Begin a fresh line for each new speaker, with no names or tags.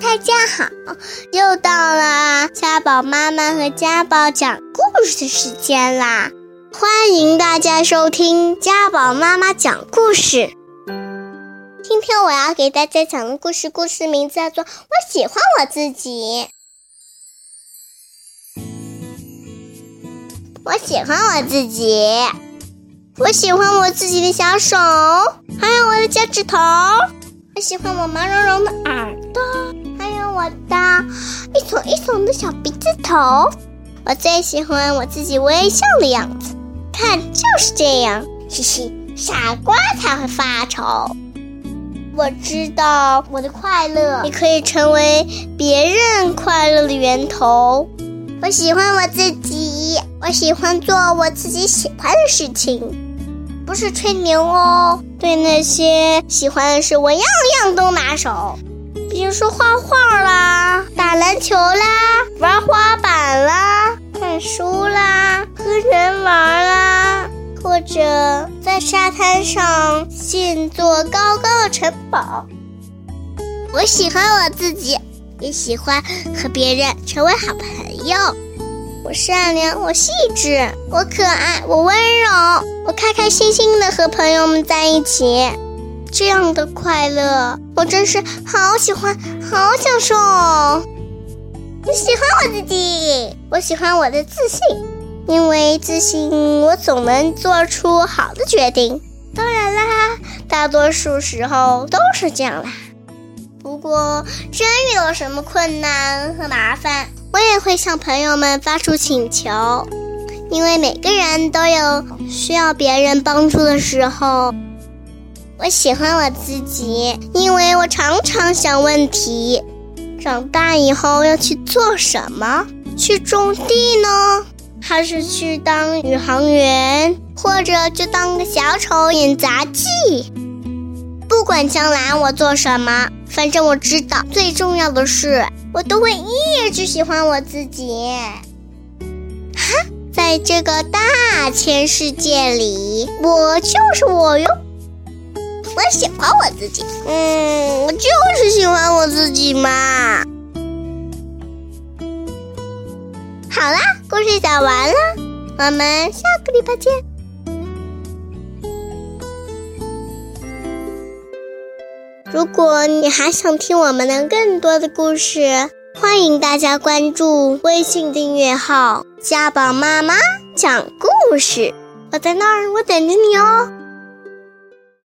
大家好，又到了家宝妈妈和家宝讲故事的时间啦！欢迎大家收听家宝妈妈讲故事。今天我要给大家讲的故事，故事名字叫做《我喜欢我自己》。我喜欢我自己，我喜欢我自己的小手，还有我的脚趾头。我喜欢我毛茸茸的耳朵，我的一耸一耸的小鼻子头。我最喜欢我自己微笑的样子，看就是这样，嘻嘻，傻瓜才会发愁。我知道我的快乐也可以成为别人快乐的源头。我喜欢我自己，我喜欢做我自己喜欢的事情，不是吹牛哦。对那些喜欢的事，我样样都拿手，比如说画画啦、打篮球啦、玩滑板啦、看书啦、和人玩啦。或者在沙滩上建座高高的城堡。我喜欢我自己，也喜欢和别人成为好朋友。我善良，我细致，我可爱，我温柔，我开开心心的和朋友们在一起，这样的快乐，我真是好喜欢，好享受。我喜欢我自己，我喜欢我的自信。因为自信，我总能做出好的决定。当然啦，大多数时候都是这样啦。不过，真遇到什么困难和麻烦，我也会向朋友们发出请求。因为每个人都有需要别人帮助的时候。我喜欢我自己，因为我常常想问题：长大以后要去做什么？去种地呢？还是去当宇航员，或者就当个小丑演杂技。不管将来我做什么，反正我知道最重要的是，我都会一直喜欢我自己。哈，在这个大千世界里，我就是我哟。我喜欢我自己，嗯，我就是喜欢我自己嘛。好啦，故事讲完了，我们下个礼拜见。如果你还想听我们的更多的故事，欢迎大家关注微信订阅号“家宝妈妈讲故事”，我在那儿，我等着你哦。